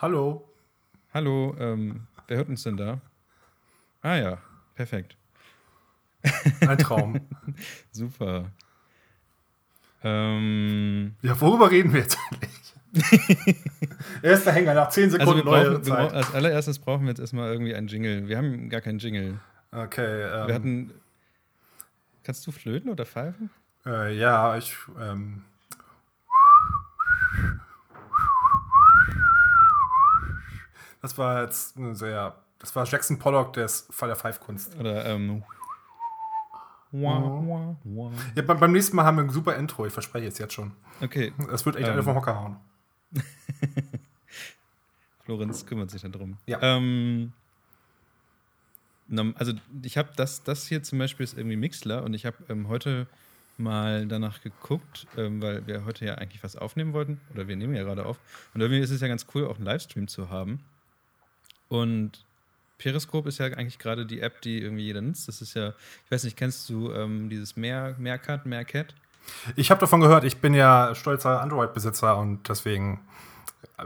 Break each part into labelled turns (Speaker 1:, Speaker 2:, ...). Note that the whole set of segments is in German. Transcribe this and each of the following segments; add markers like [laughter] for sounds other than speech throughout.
Speaker 1: Hallo.
Speaker 2: Hallo, ähm, wer hört uns denn da? Ah ja, perfekt.
Speaker 1: Ein Traum. [laughs]
Speaker 2: Super. Ähm,
Speaker 1: ja, worüber reden wir jetzt eigentlich? [laughs] Erster Hänger nach 10 Sekunden
Speaker 2: also wir
Speaker 1: neue
Speaker 2: brauchen, wir
Speaker 1: Zeit.
Speaker 2: als allererstes brauchen wir jetzt erstmal irgendwie einen Jingle. Wir haben gar keinen Jingle.
Speaker 1: Okay. Ähm,
Speaker 2: Wir hatten. Kannst du flöten oder pfeifen?
Speaker 1: äh, ja, ich. Ähm, das war jetzt eine sehr. Das war Jackson Pollock des Fall der Pfeifkunst.
Speaker 2: Oder ähm. Wah, wah, wah.
Speaker 1: Ja, beim, nächsten Mal haben wir ein super Intro, ich verspreche es jetzt schon.
Speaker 2: Okay,
Speaker 1: Das wird echt
Speaker 2: Ähm.
Speaker 1: alle vom Hocker hauen. [laughs]
Speaker 2: Florenz kümmert sich darum.
Speaker 1: Ja.
Speaker 2: Ähm, also ich habe das, das hier zum Beispiel ist irgendwie Mixler und ich habe ähm, heute mal danach geguckt, ähm, weil wir heute ja eigentlich was aufnehmen wollten oder wir nehmen ja gerade auf und irgendwie ist es ja ganz cool, auch einen Livestream zu haben. Und Periscope ist ja eigentlich gerade die App, die irgendwie jeder nutzt. Das ist ja, ich weiß nicht, kennst du ähm, dieses Mehr, Meerkat, Meerkat?
Speaker 1: Ich habe davon gehört, ich bin ja stolzer Android-Besitzer und deswegen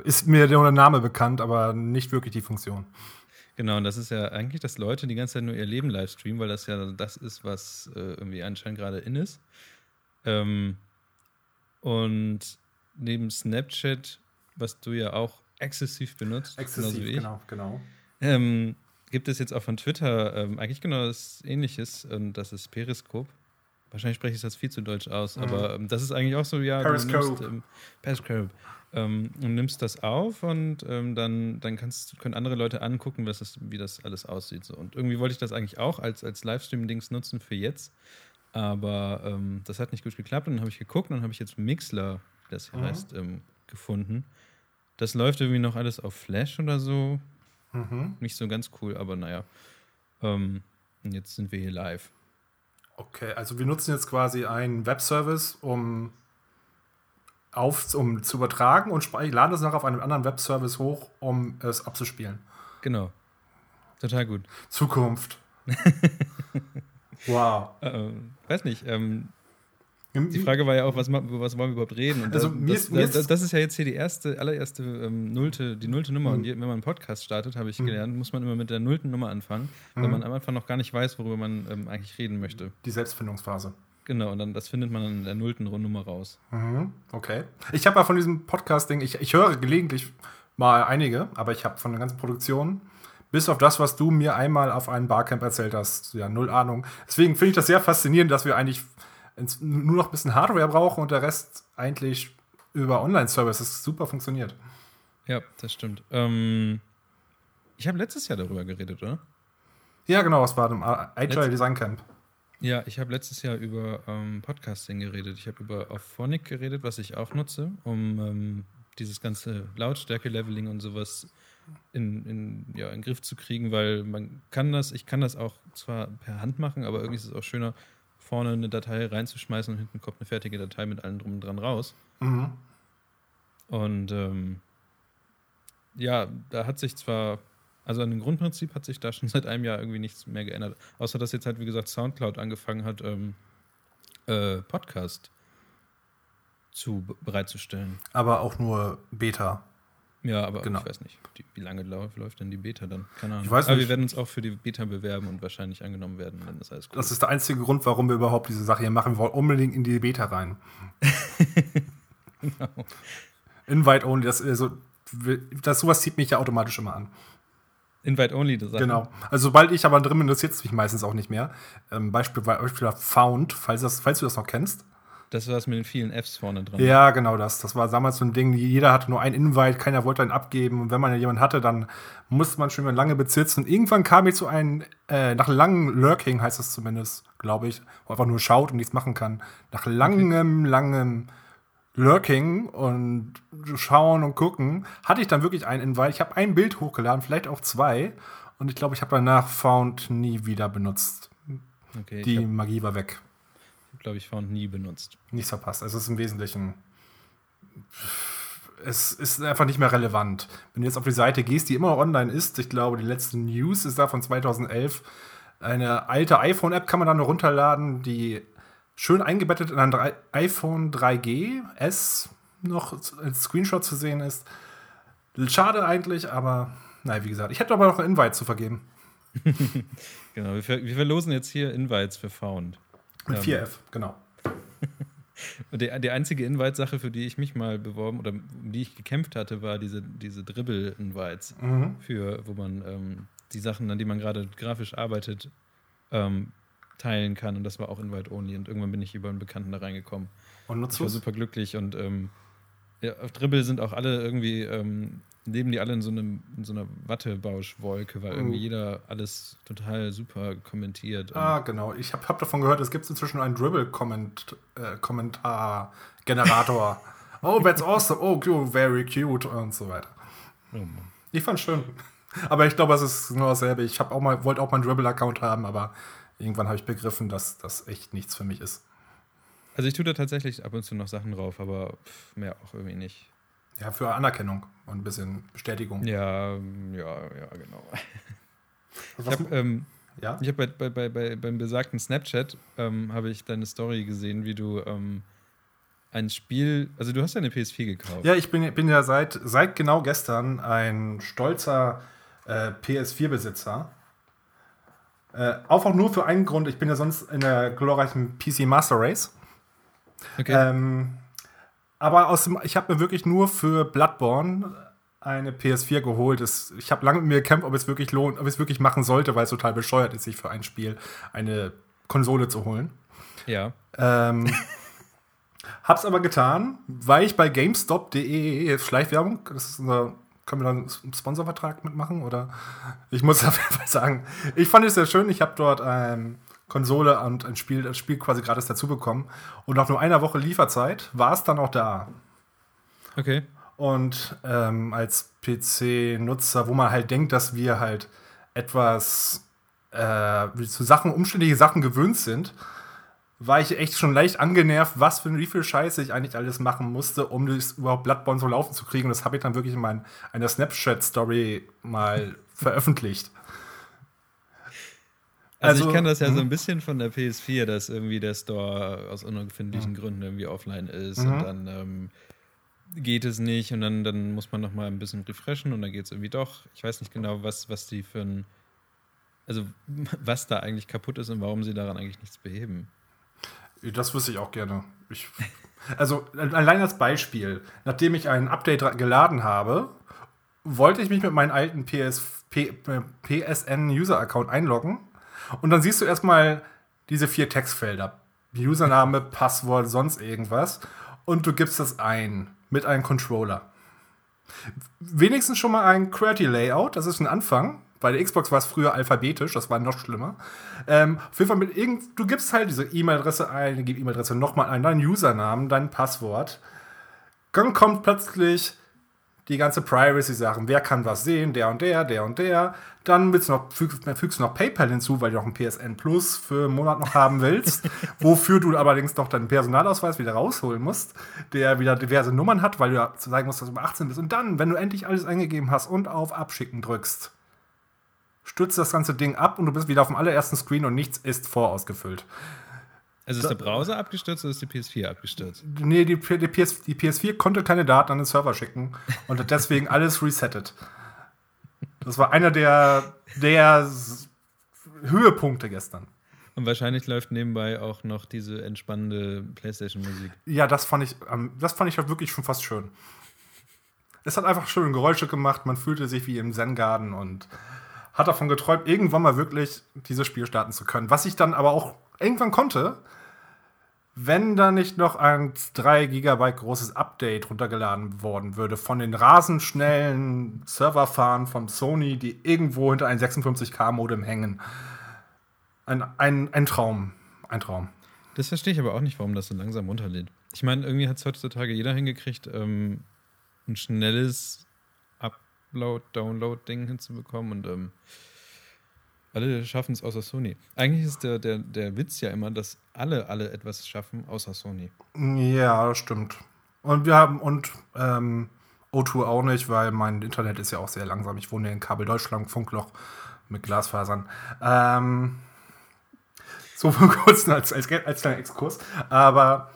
Speaker 1: ist mir der Name bekannt, aber nicht wirklich die Funktion.
Speaker 2: Genau, und das ist ja eigentlich, dass Leute die ganze Zeit nur ihr Leben livestreamen, weil das ja das ist, was äh, irgendwie anscheinend gerade in ist. Ähm, und neben Snapchat, was du ja auch exzessiv benutzt, ich,
Speaker 1: genau, genau.
Speaker 2: ähm, gibt es jetzt auch von Twitter ähm, eigentlich genau das Ähnliches und das ist Periscope. Wahrscheinlich spreche ich das viel zu deutsch aus, aber ähm, das ist eigentlich auch so, ja,
Speaker 1: Periscope.
Speaker 2: nimmst, ähm, Periscope. Ähm, und nimmst das auf und ähm, dann, dann kannst, können andere Leute angucken, was das, wie das alles aussieht. So. Und irgendwie wollte ich das eigentlich auch als, als Livestream-Dings nutzen für jetzt. Aber ähm, das hat nicht gut geklappt. Und dann habe ich geguckt und dann habe ich jetzt Mixler, das hier
Speaker 1: Mhm.
Speaker 2: heißt, gefunden. Das läuft irgendwie noch alles auf Flash oder so.
Speaker 1: Mhm.
Speaker 2: Nicht so ganz cool, aber naja. Ähm, jetzt sind wir hier live.
Speaker 1: Okay, also wir nutzen jetzt quasi einen Webservice, um, auf, um zu übertragen und laden das nachher auf einem anderen Webservice hoch, um es abzuspielen.
Speaker 2: Genau. Total gut.
Speaker 1: Zukunft. [laughs] wow.
Speaker 2: Ähm, weiß nicht. Ähm, die Frage war ja auch, was, was wollen wir überhaupt reden? Und
Speaker 1: Also
Speaker 2: das,
Speaker 1: mir
Speaker 2: das,
Speaker 1: ist-
Speaker 2: das,
Speaker 1: ist-
Speaker 2: das ist ja jetzt hier die erste, allererste ähm, nullte, die nullte Nummer.
Speaker 1: Mhm.
Speaker 2: Und je- wenn man einen Podcast startet, habe ich
Speaker 1: Mhm.
Speaker 2: gelernt, muss man immer mit der nullten Nummer anfangen, weil
Speaker 1: Mhm.
Speaker 2: man am Anfang noch gar nicht weiß, worüber man ähm, eigentlich reden möchte.
Speaker 1: Die Selbstfindungsphase.
Speaker 2: Genau, und dann das findet man dann in der nullten Nummer raus.
Speaker 1: Mhm. Okay. Ich habe ja von diesem Podcast-Ding, ich, ich höre gelegentlich mal einige, aber ich habe von der ganzen Produktion, bis auf das, was du mir einmal auf einem Barcamp erzählt hast, ja, null Ahnung. Deswegen finde ich das sehr faszinierend, dass wir eigentlich nur noch ein bisschen Hardware brauchen und der Rest eigentlich über Online-Services super funktioniert.
Speaker 2: Ja, das stimmt. Ähm, ich habe letztes Jahr darüber geredet, oder?
Speaker 1: Ja, genau, das war im Agile
Speaker 2: Letzt-
Speaker 1: Design Camp.
Speaker 2: Ja, ich habe letztes Jahr über ähm, Podcasting geredet. Ich habe über Auphonic geredet, was ich auch nutze, um ähm, dieses ganze Lautstärke-Leveling und sowas in, in, ja, in den Griff zu kriegen, weil man kann das, ich kann das auch zwar per Hand machen, aber irgendwie ist es auch schöner, vorne eine Datei reinzuschmeißen und hinten kommt eine fertige Datei mit allem drum und dran raus.
Speaker 1: Mhm.
Speaker 2: Und ähm, ja, da hat sich zwar, also an dem Grundprinzip hat sich da schon [laughs] seit einem Jahr irgendwie nichts mehr geändert. Außer dass jetzt halt, wie gesagt, Soundcloud angefangen hat, ähm, äh, Podcast zu bereitzustellen.
Speaker 1: Aber auch nur Beta.
Speaker 2: Ja, aber
Speaker 1: Genau.
Speaker 2: ich weiß nicht, die, wie lange läuft, denn die Beta dann? Keine Ahnung.
Speaker 1: Ich weiß
Speaker 2: aber wir werden uns auch für die Beta bewerben und wahrscheinlich angenommen werden, wenn das alles gut
Speaker 1: Das ist der einzige Grund, warum wir überhaupt diese Sache hier machen. Wir wollen unbedingt in die Beta rein. [laughs]
Speaker 2: Genau.
Speaker 1: Invite only, das, also, das sowas zieht mich ja automatisch immer an.
Speaker 2: Invite only, das
Speaker 1: Genau. Also sobald ich aber drin bin, interessiert es mich meistens auch nicht mehr. Ähm, Beispiel, Beispiel Found, falls, das, falls du das noch kennst.
Speaker 2: Das war es mit den vielen Fs vorne dran.
Speaker 1: Ja, genau das. Das war damals so ein Ding, jeder hatte nur einen Invite, keiner wollte einen abgeben. Und wenn man ja jemanden hatte, dann musste man schon mal lange bezitzen. Und irgendwann kam ich zu einem, äh, nach langem Lurking heißt das zumindest, glaube ich, wo einfach nur schaut und nichts machen kann. Nach langem, langem Lurking und schauen und gucken, hatte ich dann wirklich einen Invite. Ich habe ein Bild hochgeladen, vielleicht auch zwei. Und ich glaube, ich habe danach Found nie wieder benutzt.
Speaker 2: Okay,
Speaker 1: Die Magie war weg.
Speaker 2: Glaube ich, Found nie benutzt.
Speaker 1: Nichts verpasst. Also es ist im Wesentlichen. Es ist einfach nicht mehr relevant. Wenn du jetzt auf die Seite gehst, die immer online ist, ich glaube, die letzte News ist da von 2011. Eine alte iPhone-App kann man dann runterladen, die schön eingebettet in ein 3 iPhone 3G S noch als Screenshot zu sehen ist. Schade eigentlich, aber naja, wie gesagt, ich hätte aber noch einen Invite zu vergeben. [laughs]
Speaker 2: genau, wir, ver wir, verlosen jetzt hier Invites für Found.
Speaker 1: Mit 4F, genau. [laughs]
Speaker 2: die, die einzige Invite-Sache, für die ich mich mal beworben oder um die ich gekämpft hatte, war diese, diese Dribble-Invites, mhm. für wo man ähm, die Sachen, an die man gerade grafisch arbeitet, ähm, teilen kann. Und das war auch Invite-only. Und irgendwann bin ich über einen Bekannten da reingekommen. Und nutzt Ich war super glücklich und ähm, ja, auf Dribble sind auch alle irgendwie ähm, leben die alle in so, einem, in so einer Wattebauschwolke, weil irgendwie mhm. jeder alles total super kommentiert.
Speaker 1: Ah, genau. Ich habe hab davon gehört, es gibt inzwischen einen Dribble-Kommentar-Generator. [laughs] oh, that's awesome. Oh, very cute und so weiter. Oh ich fand's schön. Aber ich glaube, es ist nur dasselbe. Ich auch mal, wollte auch mal einen Dribble-Account haben, aber irgendwann habe ich begriffen, dass das echt nichts für mich ist.
Speaker 2: Also ich tue da tatsächlich ab und zu noch Sachen drauf, aber mehr auch irgendwie nicht.
Speaker 1: Ja, für Anerkennung und ein bisschen Bestätigung.
Speaker 2: Ja, ja, ja, genau. [laughs] ich habe ähm, ja? hab bei, bei, bei, beim besagten Snapchat ähm, habe ich deine Story gesehen, wie du ähm, ein Spiel, also du hast ja eine PS4 gekauft.
Speaker 1: Ja, ich bin, bin ja seit, seit genau gestern ein stolzer äh, PS4-Besitzer. Äh, auch nur für einen Grund, ich bin ja sonst in der glorreichen PC Master Race. Okay. Ähm, aber aus dem, ich habe mir wirklich nur für Bloodborne eine PS4 geholt. Das, ich habe lange mit mir gekämpft, ob es wirklich lohnt, ob es wirklich machen sollte, weil es total bescheuert ist, sich für ein Spiel eine Konsole zu holen.
Speaker 2: Ja.
Speaker 1: Ähm, [laughs] hab's aber getan, weil ich bei GameStop.de Schleichwerbung, das ist unser, können wir da einen Sponsorvertrag mitmachen? Oder ich muss [laughs] auf jeden Fall sagen, ich fand es sehr schön. Ich habe dort ähm, Konsole und ein Spiel, das Spiel quasi gratis dazu bekommen. Und nach nur einer Woche Lieferzeit war es dann auch da.
Speaker 2: Okay.
Speaker 1: Und ähm, als PC-Nutzer, wo man halt denkt, dass wir halt etwas äh, zu Sachen, umständliche Sachen gewöhnt sind, war ich echt schon leicht angenervt, was für wie viel Scheiße ich eigentlich alles machen musste, um das überhaupt Bloodborne so laufen zu kriegen. Und das habe ich dann wirklich in mein, einer Snapchat-Story mal veröffentlicht.
Speaker 2: Also, also, ich kann das ja so ein mhm. bisschen von der PS4, dass irgendwie der Store aus unerfindlichen mhm. Gründen irgendwie offline ist mhm. und dann ähm, geht es nicht und dann, dann muss man noch mal ein bisschen refreshen und dann geht es irgendwie doch. Ich weiß nicht genau, was, was die für ein, also [laughs] was da eigentlich kaputt ist und warum sie daran eigentlich nichts beheben.
Speaker 1: Das wüsste ich auch gerne. Ich, also allein als Beispiel, nachdem ich ein Update geladen habe, wollte ich mich mit meinem alten PS, PSN-User-Account einloggen und dann siehst du erstmal diese vier Textfelder. Username, Passwort, sonst irgendwas. Und du gibst das ein mit einem Controller. Wenigstens schon mal ein QWERTY Layout, das ist ein Anfang. Bei der Xbox war es früher alphabetisch, das war noch schlimmer. Ähm, auf jeden Fall mit irgend, du gibst halt diese E-Mail-Adresse ein, gib E-Mail-Adresse nochmal ein, deinen Usernamen, dein Passwort. Dann kommt plötzlich die ganze Privacy-Sachen. Wer kann was sehen? Der und der, der und der. Dann willst du noch, fügst, fügst du noch PayPal hinzu, weil du noch ein PSN Plus für einen Monat noch haben willst. [laughs] wofür du allerdings noch deinen Personalausweis wieder rausholen musst, der wieder diverse Nummern hat, weil du ja sagen musst, dass du über 18 bist. Und dann, wenn du endlich alles eingegeben hast und auf Abschicken drückst, stürzt das ganze Ding ab und du bist wieder auf dem allerersten Screen und nichts ist vorausgefüllt.
Speaker 2: Also ist der Browser abgestürzt oder ist die PS4 abgestürzt?
Speaker 1: Nee, die, die, PS, die PS4 konnte keine Daten an den Server schicken und hat deswegen alles resettet. Das war einer der, der Höhepunkte gestern.
Speaker 2: Und wahrscheinlich läuft nebenbei auch noch diese entspannende PlayStation-Musik.
Speaker 1: Ja, das fand ich, das fand ich halt wirklich schon fast schön. Es hat einfach schöne Geräusche gemacht, man fühlte sich wie im Zen-Garden und hat davon geträumt, irgendwann mal wirklich dieses Spiel starten zu können. Was ich dann aber auch irgendwann konnte, wenn da nicht noch ein 3 GB großes Update runtergeladen worden würde von den rasend schnellen Serverfahren von Sony, die irgendwo hinter einem 56K-Modem hängen. Ein, ein, ein Traum. Ein Traum.
Speaker 2: Das verstehe ich aber auch nicht, warum das so langsam runterlädt. Ich meine, irgendwie hat es heutzutage jeder hingekriegt, ähm, ein schnelles Upload-Download-Ding hinzubekommen und ähm, alle schaffen es außer Sony. Eigentlich ist der, der, der Witz ja immer, dass alle, alle etwas schaffen, außer Sony.
Speaker 1: Ja, das stimmt. Und wir haben, und ähm, O2 auch nicht, weil mein Internet ist ja auch sehr langsam. Ich wohne in Kabel Deutschland, Funkloch mit Glasfasern. Ähm, so kurz als, als, als kleiner Exkurs. Aber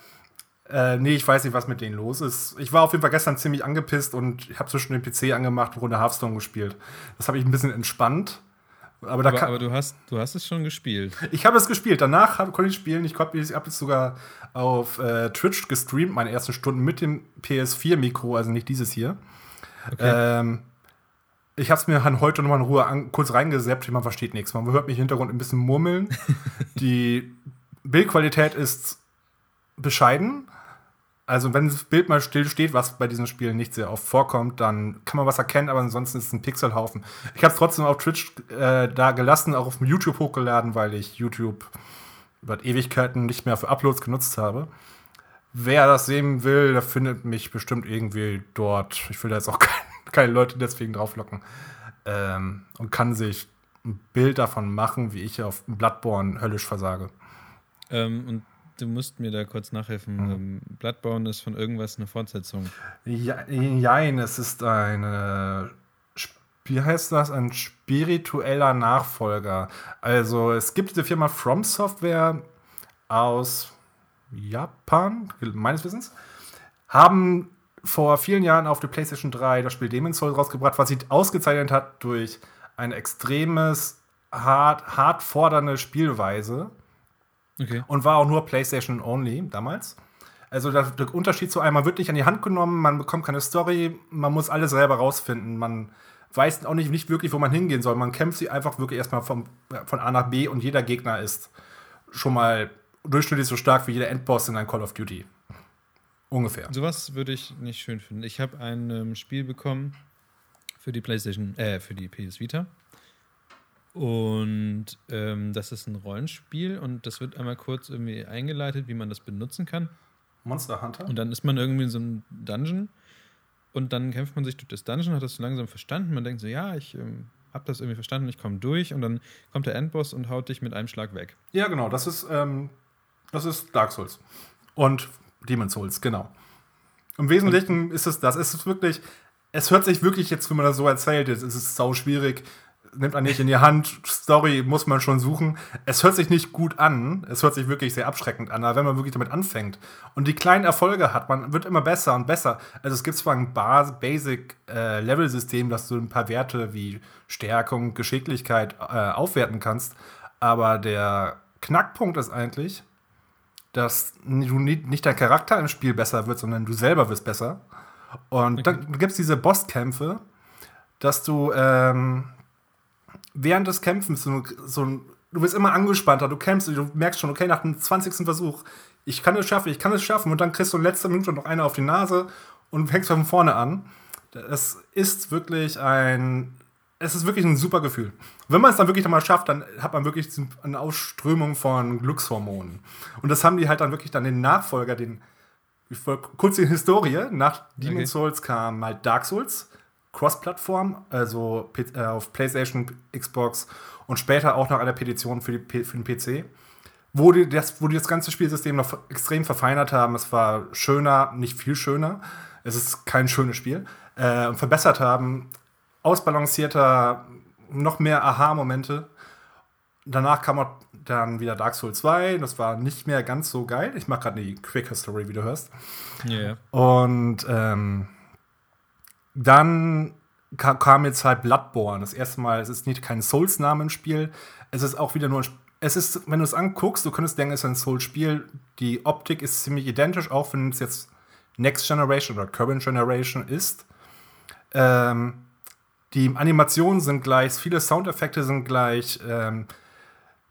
Speaker 1: Äh, nee, ich weiß nicht, was mit denen los ist. Ich war auf jeden Fall gestern ziemlich angepisst und ich habe zwischen den PC angemacht und Runde Hearthstone gespielt. Das habe ich ein bisschen entspannt. Aber,
Speaker 2: Aber, aber du, hast, du hast es schon gespielt.
Speaker 1: ich habe es gespielt. Danach hab, konnte ich spielen. Ich, habe jetzt sogar auf äh, Twitch gestreamt, meine ersten Stunden mit dem PS4-Mikro, also nicht dieses hier.
Speaker 2: Okay.
Speaker 1: Ähm, ich habe es mir dann heute nochmal in Ruhe an, kurz reingeseppt. Man versteht nichts. Man hört mich im Hintergrund ein bisschen murmeln. [laughs] Die Bildqualität ist bescheiden. Also, wenn das Bild mal still steht, was bei diesen Spielen nicht sehr oft vorkommt, dann kann man was erkennen, aber ansonsten ist es ein Pixelhaufen. Ich habe es trotzdem auf Twitch äh, da gelassen, auch auf YouTube hochgeladen, weil ich YouTube seit Ewigkeiten nicht mehr für Uploads genutzt habe. Wer das sehen will, der findet mich bestimmt irgendwie dort. Ich will da jetzt auch [laughs] kein, keine Leute deswegen drauflocken. Ähm, und kann sich ein Bild davon machen, wie ich auf Bloodborne höllisch versage.
Speaker 2: Ähm, und du musst mir da kurz nachhelfen.
Speaker 1: Mhm.
Speaker 2: Bloodborne ist von irgendwas eine Fortsetzung.
Speaker 1: Ja, jein, es ist eine. Wie heißt das? Ein spiritueller Nachfolger. Also, es gibt diese Firma From Software aus Japan, meines Wissens, haben vor vielen Jahren auf der PlayStation 3 das Spiel Demon's Souls rausgebracht, was sich ausgezeichnet hat durch eine extremes, hart, hart fordernde Spielweise
Speaker 2: Okay.
Speaker 1: und war auch nur PlayStation only damals. Also der, der Unterschied zu einem, man wird nicht an die Hand genommen, man bekommt keine Story, man muss alles selber rausfinden. Man weiß auch nicht, nicht wirklich, wo man hingehen soll. Man kämpft sie einfach wirklich erstmal vom, von A nach B und jeder Gegner ist schon mal durchschnittlich so stark wie jeder Endboss in einem Call of Duty. Ungefähr.
Speaker 2: Sowas würde ich nicht schön finden. Ich habe ein ähm, Spiel bekommen für die PlayStation, äh, für die PS Vita. Und ähm, das ist ein Rollenspiel und das wird einmal kurz irgendwie eingeleitet, wie man das benutzen kann.
Speaker 1: Monster Hunter?
Speaker 2: Und dann ist man irgendwie in so einem Dungeon und dann kämpft man sich durch das Dungeon, hat das so langsam verstanden. Man denkt so, ja, ich ähm, habe das irgendwie verstanden, ich komme durch und dann kommt der Endboss und haut dich mit einem Schlag weg.
Speaker 1: Ja, genau, das ist, ähm, das ist Dark Souls. Und Demon's Souls, genau. Im Wesentlichen ist es das. Es ist wirklich, es hört sich wirklich jetzt, wenn man das so erzählt, es ist sau schwierig, nimmt man nicht in die Hand, Story muss man schon suchen. Es hört sich nicht gut an, es hört sich wirklich sehr abschreckend an, aber wenn man wirklich damit anfängt und die kleinen Erfolge hat, man wird immer besser und besser. Also es gibt zwar ein Bas Basic äh, dass du ein paar Werte wie Stärkung, Geschicklichkeit äh, aufwerten kannst, aber der Knackpunkt ist eigentlich, dass du nicht, nicht dein Charakter im Spiel besser wird, sondern du selber wirst besser. Und dann gibt es diese Bosskämpfe, dass du ähm, während des Kämpfens so, so ein, du bist immer angespannter, du kämpfst, du merkst schon, okay, nach dem 20. Versuch, ich kann es schaffen, ich kann es schaffen und dann kriegst du in letzter Minute noch eine auf die Nase und fängst von vorne an. Das ist wirklich ein, es ist wirklich ein super Gefühl. Wenn man es dann wirklich mal schafft, dann hat man wirklich eine Ausströmung von Glückshormonen. Und das haben die halt dann wirklich dann den Nachfolger, den, kurz die Historie, nach Demon's
Speaker 2: Okay.
Speaker 1: Souls kam halt Dark Souls, Cross-Plattform, also äh, auf PlayStation, Xbox und später auch nach einer Petition für, die, für den PC, wo die, das, wo die das ganze Spielsystem noch extrem verfeinert haben. Es war schöner, nicht viel schöner. Es ist kein schönes Spiel. Äh, verbessert haben, ausbalancierter, noch mehr Aha-Momente. Danach kam auch dann wieder Dark Souls 2. Das war nicht mehr ganz so geil. Ich mache gerade die Quick History, wie du hörst.
Speaker 2: Ja.
Speaker 1: Und ähm, dann ka kam jetzt halt Bloodborne. Das erste Mal, es ist nicht kein Souls-Name im Spiel. Es ist auch wieder nur ein Sp- es ist, wenn du es anguckst, du könntest denken, es ist ein Souls-Spiel. Die Optik ist ziemlich identisch, auch wenn es jetzt Next Generation oder Current Generation ist. Ähm, die Animationen sind gleich, viele Soundeffekte sind gleich. Ähm,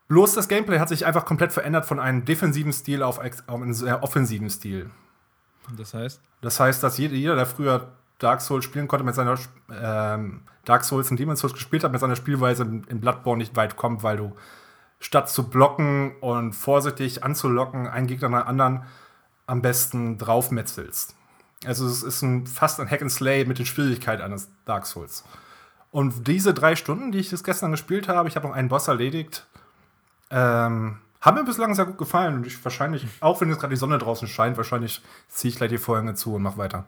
Speaker 1: bloß das Gameplay hat sich einfach komplett verändert von einem defensiven Stil auf, auf einen sehr offensiven Stil.
Speaker 2: Das heißt,
Speaker 1: Das heißt, dass jeder, der früher Dark Souls spielen konnte, mit seiner ähm, Dark Souls und Demon's Souls gespielt hat, mit seiner Spielweise in Bloodborne nicht weit kommt, weil du statt zu blocken und vorsichtig anzulocken, einen Gegner nach anderen am besten draufmetzelst. Also es ist ein, fast ein Hack and Slay mit den Schwierigkeiten eines Dark Souls. Und diese drei Stunden, die ich das gestern gespielt habe, ich habe noch einen Boss erledigt, ähm, haben mir bislang sehr gut gefallen. Und ich wahrscheinlich, auch wenn jetzt gerade die Sonne draußen scheint, wahrscheinlich ziehe ich gleich die Vorhänge zu und mache weiter.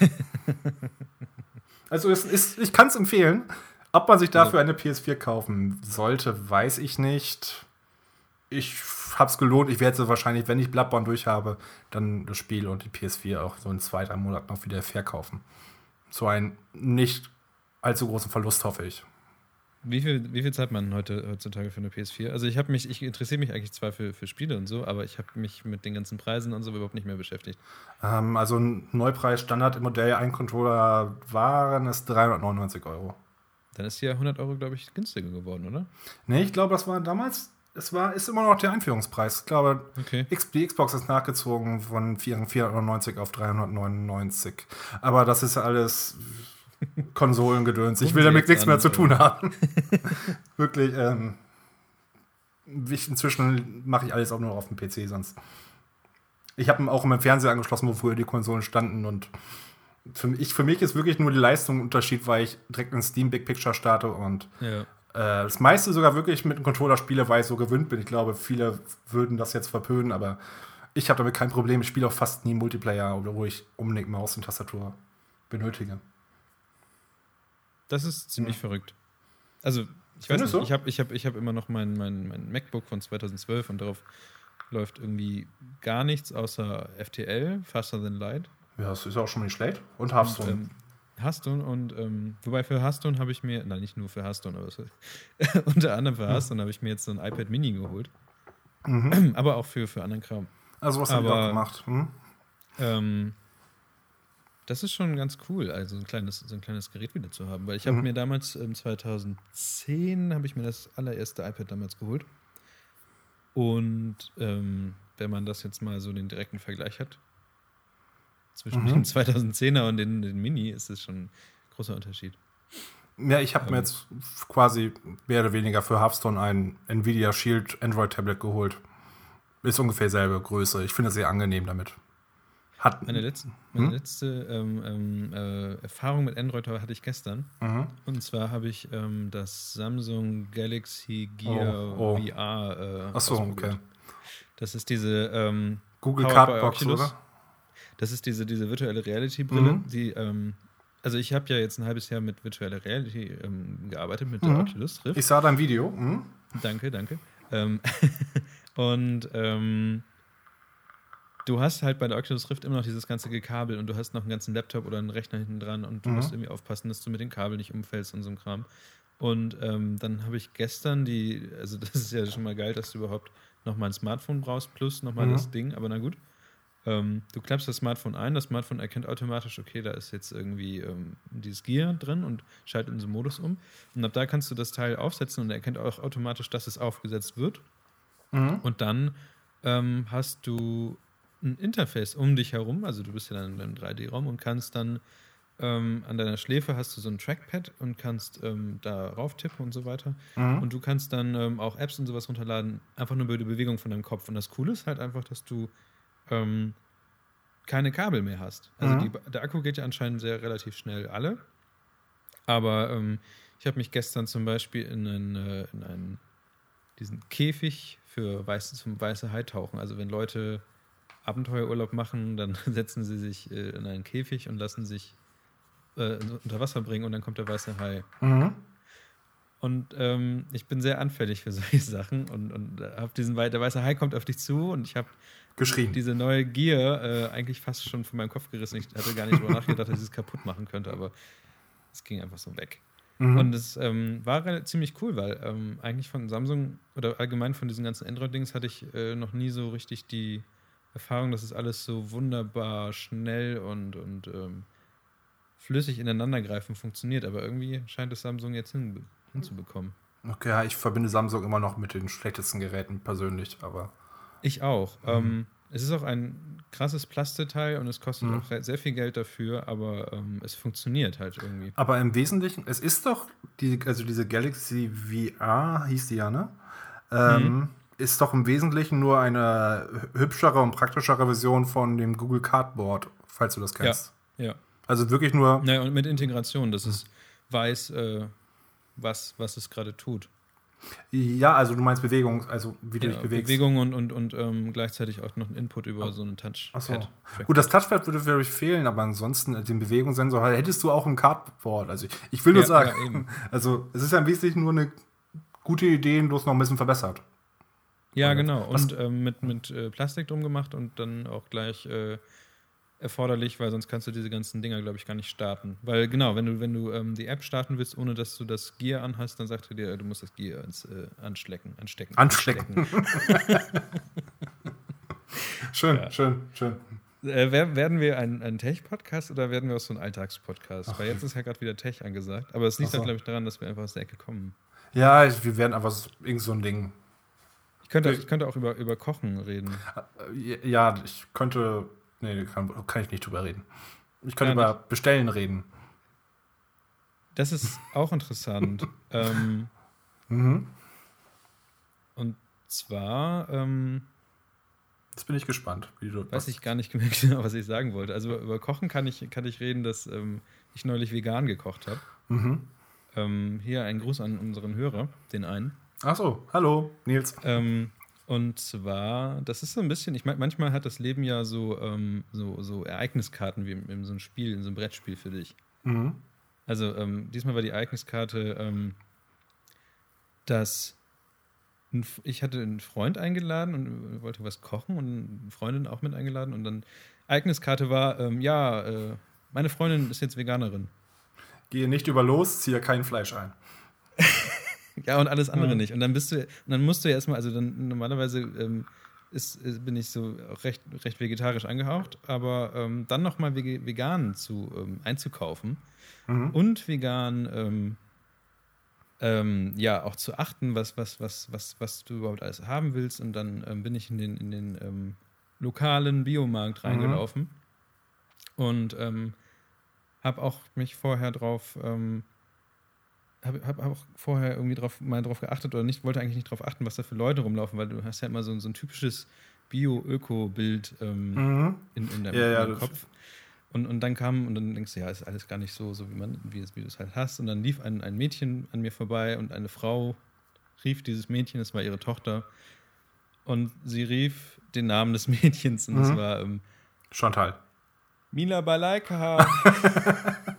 Speaker 1: [laughs] also es ist, ich kann es empfehlen. Ob man sich dafür eine PS4 kaufen sollte, weiß ich nicht. ich hab's gelohnt. Ich werde wahrscheinlich, wenn ich Bloodborne durch habe, dann das Spiel und die PS4 auch so in zwei, drei Monaten noch wieder verkaufen. So einen nicht allzu großen Verlust, hoffe ich.
Speaker 2: Wie viel, wie viel zahlt man heute, heutzutage für eine PS4? Also ich habe mich, ich interessiere mich eigentlich zwar für, für Spiele und so, aber ich habe mich mit den ganzen Preisen und so überhaupt nicht mehr beschäftigt.
Speaker 1: Ähm, also ein Neupreis Standard im Modell, ein Controller waren es 399 Euro.
Speaker 2: Dann ist ja 100 Euro, glaube ich, günstiger geworden, oder?
Speaker 1: Nee, ich glaube, das war damals, es war, ist immer noch der Einführungspreis. Ich glaube,
Speaker 2: Okay.
Speaker 1: Die Xbox ist nachgezogen von 499 auf 399. Aber das ist alles Konsolengedöns. Ich will damit nichts mehr zu
Speaker 2: äh.
Speaker 1: tun haben. [laughs] Wirklich, ähm, ich, inzwischen mache ich alles auch nur auf dem PC sonst. Ich habe ihn auch im Fernseher angeschlossen, wo früher die Konsolen standen und für mich, für mich ist wirklich nur die Leistung ein Unterschied, weil ich direkt in Steam Big Picture starte und
Speaker 2: Ja.
Speaker 1: äh, das meiste sogar wirklich mit einem Controller spiele, weil ich so gewöhnt bin. Ich glaube, viele würden das jetzt verpönen, aber ich habe damit kein Problem. Ich spiele auch fast nie Multiplayer, wo ich unbedingt Maus und Tastatur benötige.
Speaker 2: Das ist ziemlich verrückt. Also, ich weiß nicht,
Speaker 1: du?
Speaker 2: ich habe ich hab, ich hab immer noch mein, mein, mein MacBook von 2012 und darauf läuft irgendwie gar nichts außer FTL, Faster Than Light.
Speaker 1: Ja, das ist auch schon mal nicht schlecht. Und Hearthstone.
Speaker 2: Ähm, Hearthstone und ähm, wobei für Hearthstone habe ich mir, nein, nicht nur für Hearthstone, aber so, [laughs] unter anderem für Hearthstone habe ich mir jetzt so ein iPad Mini geholt. aber auch für, für anderen Kram.
Speaker 1: also, was haben wir
Speaker 2: aber-
Speaker 1: auch gemacht? Hm?
Speaker 2: Ähm, das ist schon ganz cool, also ein kleines, so ein kleines Gerät wieder zu haben. Weil ich habe
Speaker 1: Mhm.
Speaker 2: mir damals, ähm, 2010, habe ich mir das allererste iPad damals geholt. Und ähm, wenn man das jetzt mal so den direkten Vergleich hat, zwischen
Speaker 1: Mhm.
Speaker 2: dem 2010er und den, den Mini, ist es schon ein großer Unterschied.
Speaker 1: Ja, ich habe mir
Speaker 2: Ähm.
Speaker 1: jetzt quasi mehr oder weniger für Hearthstone ein Nvidia Shield Android Tablet geholt. Ist ungefähr selbe Größe. Ich finde es sehr angenehm damit. Hat.
Speaker 2: Meine letzte, meine
Speaker 1: Hm?
Speaker 2: letzte ähm, ähm, äh, Erfahrung mit Android hatte ich gestern.
Speaker 1: Mhm.
Speaker 2: Und zwar habe ich ähm, das Samsung Galaxy Gear
Speaker 1: Oh, oh.
Speaker 2: VR. Äh,
Speaker 1: Ach so,
Speaker 2: ausprobiert.
Speaker 1: okay.
Speaker 2: Das ist diese ähm,
Speaker 1: Google Cardbox,
Speaker 2: Oculus.
Speaker 1: oder?
Speaker 2: Das ist diese, diese virtuelle Reality-Brille,
Speaker 1: Mhm.
Speaker 2: die, ähm, also ich habe ja jetzt ein halbes Jahr mit virtueller Reality ähm, gearbeitet, mit der
Speaker 1: Mhm.
Speaker 2: Oculus Rift.
Speaker 1: Ich sah dein Video. Mhm.
Speaker 2: Danke, danke. [laughs] Und ähm, du hast halt bei der Oculus Rift immer noch dieses ganze Gekabel und du hast noch einen ganzen Laptop oder einen Rechner hinten dran und du
Speaker 1: Mhm.
Speaker 2: musst irgendwie aufpassen, dass du mit den Kabeln nicht umfällst und so ein Kram. Und ähm, dann habe ich gestern die, also [laughs] das ist ja schon mal geil, dass du überhaupt nochmal ein Smartphone brauchst, plus nochmal
Speaker 1: Mhm.
Speaker 2: das Ding, aber na gut. Ähm, du klappst das Smartphone ein, das Smartphone erkennt automatisch, okay, da ist jetzt irgendwie ähm, dieses Gear drin und schaltet in so einen Modus um. Und ab da kannst du das Teil aufsetzen und er erkennt auch automatisch, dass es aufgesetzt wird.
Speaker 1: Mhm.
Speaker 2: Und dann ähm, hast du ein Interface um dich herum, also du bist ja dann in einem 3D-Raum und kannst dann ähm, an deiner Schläfe hast du so ein Trackpad und kannst ähm, da rauf tippen und so weiter.
Speaker 1: Mhm.
Speaker 2: Und du kannst dann ähm, auch Apps und sowas runterladen, einfach nur über die Bewegung von deinem Kopf. Und das Coole ist halt einfach, dass du ähm, keine Kabel mehr hast. Also
Speaker 1: Mhm.
Speaker 2: die, der Akku geht ja anscheinend sehr relativ schnell alle. Aber ähm, ich habe mich gestern zum Beispiel in einen, äh, in einen diesen Käfig für weiße, zum weiße Hai tauchen. Also wenn Leute Abenteuerurlaub machen, dann [laughs] setzen sie sich äh, in einen Käfig und lassen sich äh, unter Wasser bringen und dann kommt der weiße Hai.
Speaker 1: Mhm.
Speaker 2: Und ähm, ich bin sehr anfällig für [laughs] solche Sachen und, und äh, hab diesen der weiße Hai kommt auf dich zu und ich habe
Speaker 1: Geschrien.
Speaker 2: diese neue Gear äh, eigentlich fast schon von meinem Kopf gerissen. Ich hatte gar nicht drüber nachgedacht, dass ich es kaputt machen könnte, aber es ging einfach so weg.
Speaker 1: Mhm.
Speaker 2: Und es ähm, war ziemlich cool, weil ähm, eigentlich von Samsung oder allgemein von diesen ganzen Android-Dings hatte ich äh, noch nie so richtig die Erfahrung, dass es alles so wunderbar schnell und, und ähm, flüssig ineinandergreifen funktioniert. Aber irgendwie scheint es Samsung jetzt hin, hinzubekommen.
Speaker 1: Okay, ja, ich verbinde Samsung immer noch mit den schlechtesten Geräten persönlich, aber.
Speaker 2: Ich auch. Ähm, es ist auch ein krasses Plastikteil und es kostet
Speaker 1: Mhm.
Speaker 2: auch sehr viel Geld dafür, aber ähm, es funktioniert halt irgendwie.
Speaker 1: Aber im Wesentlichen, es ist doch, die, also diese Galaxy VR hieß die ja, ne? Ähm, Ist doch im Wesentlichen nur eine hübschere und praktischere Version von dem Google Cardboard, falls du das kennst.
Speaker 2: Ja.
Speaker 1: Also wirklich nur.
Speaker 2: Naja, und mit Integration, dass es weiß, äh, was, was es gerade tut.
Speaker 1: Ja, also du meinst Bewegung, also wie du
Speaker 2: Ja,
Speaker 1: dich bewegst.
Speaker 2: Bewegung und, und, und ähm, gleichzeitig auch noch ein Input über so einen Touchpad.
Speaker 1: Ach so. Gut, das Touchpad würde wirklich fehlen, aber ansonsten äh, den Bewegungssensor hättest du auch im Cardboard. Also ich, will nur
Speaker 2: Ja,
Speaker 1: sagen,
Speaker 2: ja, [laughs]
Speaker 1: also es ist ja im Wesentlichen nur eine gute Idee, bloß noch ein bisschen verbessert.
Speaker 2: Ja, genau. Und ähm, mit, mit äh, Plastik drum gemacht und dann auch gleich äh, erforderlich, weil sonst kannst du diese ganzen Dinger, glaube ich, gar nicht starten. Weil genau, wenn du, wenn du ähm, die App starten willst, ohne dass du das Gear anhast, dann sagt er dir, du musst das Gear ins, äh, anstecken, anstecken.
Speaker 1: Anstecken. [laughs] schön, ja. schön, schön.
Speaker 2: Äh, werden wir ein, ein Tech-Podcast oder werden wir auch so ein Alltagspodcast? Weil jetzt ist ja gerade wieder Tech angesagt. Aber es liegt so. dann, glaube ich, daran, dass wir einfach aus der Ecke kommen.
Speaker 1: Ja, wir werden einfach irgend so ein Ding
Speaker 2: könnte, ich könnte auch über, über Kochen reden.
Speaker 1: Äh, ja, ich könnte. Nee, kann, kann ich nicht drüber reden. Ich könnte über Bestellen reden.
Speaker 2: Das ist auch interessant. [laughs] ähm, mhm. Und zwar. Ähm,
Speaker 1: Jetzt bin ich gespannt,
Speaker 2: wie du. Weiß ich gar nicht [laughs] genau, was ich sagen wollte. Also über Kochen kann ich, kann ich reden, dass ähm, ich neulich vegan gekocht habe. Mhm. Ähm, hier ein Gruß an unseren Hörer, den einen.
Speaker 1: Ach so, hallo, Nils.
Speaker 2: Ähm, und zwar, das ist so ein bisschen, ich meine, manchmal hat das Leben ja so, ähm, so, so Ereigniskarten wie in, in, so einem Spiel, in so einem Brettspiel für dich. Mhm. Also ähm, diesmal war die Ereigniskarte, ähm, dass ein, ich hatte einen Freund eingeladen und wollte was kochen und eine Freundin auch mit eingeladen und dann Ereigniskarte war, ähm, ja, äh, meine Freundin ist jetzt Veganerin.
Speaker 1: Gehe nicht über los, ziehe kein Fleisch ein.
Speaker 2: Ja, und alles andere mhm. nicht. Und dann bist du, und dann musst du ja erstmal, also dann normalerweise ähm, ist, ist, bin ich so recht, recht vegetarisch angehaucht, aber ähm, dann nochmal vegan zu, ähm, einzukaufen mhm. und vegan ähm, ähm, ja auch zu achten, was, was, was, was, was du überhaupt alles haben willst. Und dann ähm, bin ich in den, in den ähm, lokalen Biomarkt mhm. reingelaufen mhm. und habe auch mich vorher drauf habe hab auch vorher irgendwie drauf, mal drauf geachtet oder nicht, wollte eigentlich nicht drauf achten, was da für Leute rumlaufen, weil du hast ja immer so, so ein typisches Bio-Öko-Bild ähm, mhm. in, in deinem, ja, ja, Kopf. Und, und dann kam, und dann denkst du, ja, ist alles gar nicht so, so wie man, wie, wie du es halt hast. Und dann lief ein, ein Mädchen an mir vorbei und eine Frau rief dieses Mädchen, das war ihre Tochter, und sie rief den Namen des [laughs] Mädchens und es mhm. war ähm,
Speaker 1: Chantal.
Speaker 2: Mila Balaika. [laughs]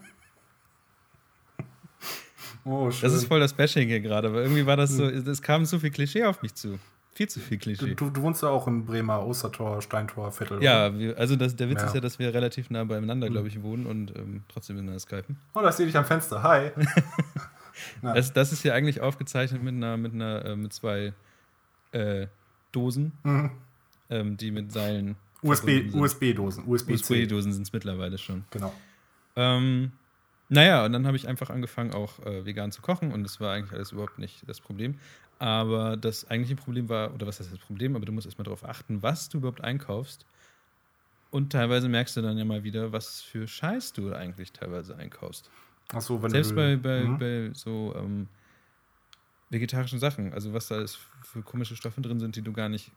Speaker 2: Oh, schön. Das ist voll das Bashing hier gerade, aber irgendwie war das so, hm. es kam zu viel Klischee auf mich zu. Viel zu viel Klischee.
Speaker 1: Du, du wohnst ja auch in Bremer Ostertor, Steintor, Viertel.
Speaker 2: Ja, wir, also das, der Witz ja. ist ja, dass wir relativ nah beieinander, glaube ich, wohnen und ähm, trotzdem miteinander skypen.
Speaker 1: Oh, da sehe ich am Fenster. Hi. [laughs]
Speaker 2: das, das, ist hier eigentlich aufgezeichnet mit einer, mit einer, äh, mit zwei äh, Dosen, mhm. ähm, die mit Seilen.
Speaker 1: USB-Dosen. USB-Dosen
Speaker 2: USB sind es mittlerweile schon.
Speaker 1: Genau.
Speaker 2: Ähm, naja, und dann habe ich einfach angefangen, auch äh, vegan zu kochen und das war eigentlich alles überhaupt nicht das Problem. Aber das eigentliche Problem war, oder was heißt das Problem, aber du musst erstmal darauf achten, was du überhaupt einkaufst. Und teilweise merkst du dann ja mal wieder, was für Scheiß du eigentlich teilweise einkaufst.
Speaker 1: Ach so, wenn
Speaker 2: Selbst du, bei, bei, mhm. bei so ähm, vegetarischen Sachen, also was da für komische Stoffe drin sind, die du gar nicht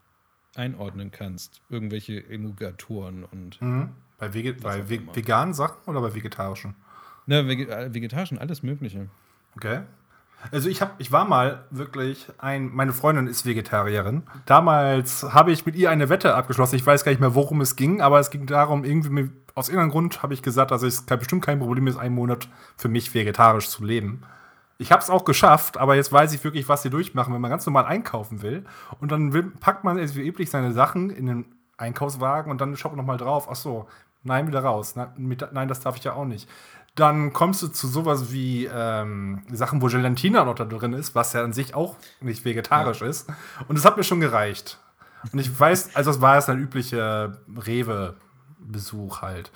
Speaker 2: einordnen kannst. Irgendwelche Emulgatoren und.
Speaker 1: Mhm. Bei, Wege bei veganen Sachen oder bei vegetarischen?
Speaker 2: Ne, äh, vegetarischen, alles Mögliche.
Speaker 1: Okay. Also ich habe, ich war mal wirklich ein, meine Freundin ist Vegetarierin. Damals habe ich mit ihr eine Wette abgeschlossen. Ich weiß gar nicht mehr, worum es ging, aber es ging darum, irgendwie aus irgendeinem Grund habe ich gesagt, dass es bestimmt kein Problem ist, einen Monat für mich vegetarisch zu leben. Ich habe es auch geschafft, aber jetzt weiß ich wirklich, was sie durchmachen, wenn man ganz normal einkaufen will. Und dann will, packt man wie üblich seine Sachen in den Einkaufswagen und dann schaut man nochmal drauf. Ach so, nein, wieder raus. Nein, das darf ich ja auch nicht dann kommst du zu sowas wie ähm, Sachen, wo Gelatina noch da drin ist, was ja an sich auch nicht vegetarisch ja. ist. Und das hat mir schon gereicht. Und ich weiß, also das war jetzt ein üblicher Rewe-Besuch halt.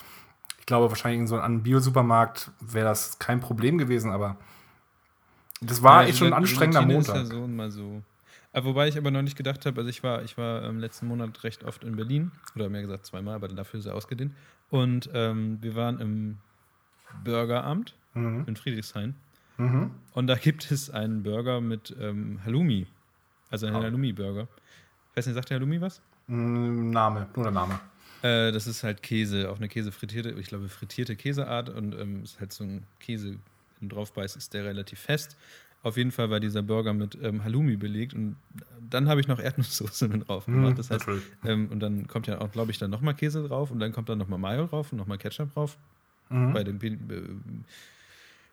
Speaker 1: Ich glaube, wahrscheinlich in so einem Bio-Supermarkt wäre das kein Problem gewesen, aber das war ja, echt schon ein anstrengender Montag. Ist ja
Speaker 2: so und mal so. Aber wobei ich aber noch nicht gedacht habe, also ich war, ich war im letzten Monat recht oft in Berlin, oder mehr gesagt zweimal, aber dafür sehr ausgedehnt. Und ähm, wir waren im Burgeramt mhm. in Friedrichshain. Mhm. Und da gibt es einen Burger mit ähm, Halloumi. Also einen oh. Halloumi-Burger. Ich weiß nicht, sagt der Halloumi was?
Speaker 1: Mm, Name, nur der Name.
Speaker 2: Äh, das ist halt Käse, auf eine Käse frittierte, ich glaube, frittierte Käseart und ähm, ist halt so ein Käse, wenn du drauf beißt, ist der relativ fest. Auf jeden Fall war dieser Burger mit ähm, Halloumi belegt und dann habe ich noch [laughs] Erdnusssoße mit drauf mhm, gemacht. Das heißt, ähm, und dann kommt ja auch, glaube ich, dann nochmal Käse drauf und dann kommt dann nochmal Mayo drauf und nochmal Ketchup drauf mhm. bei dem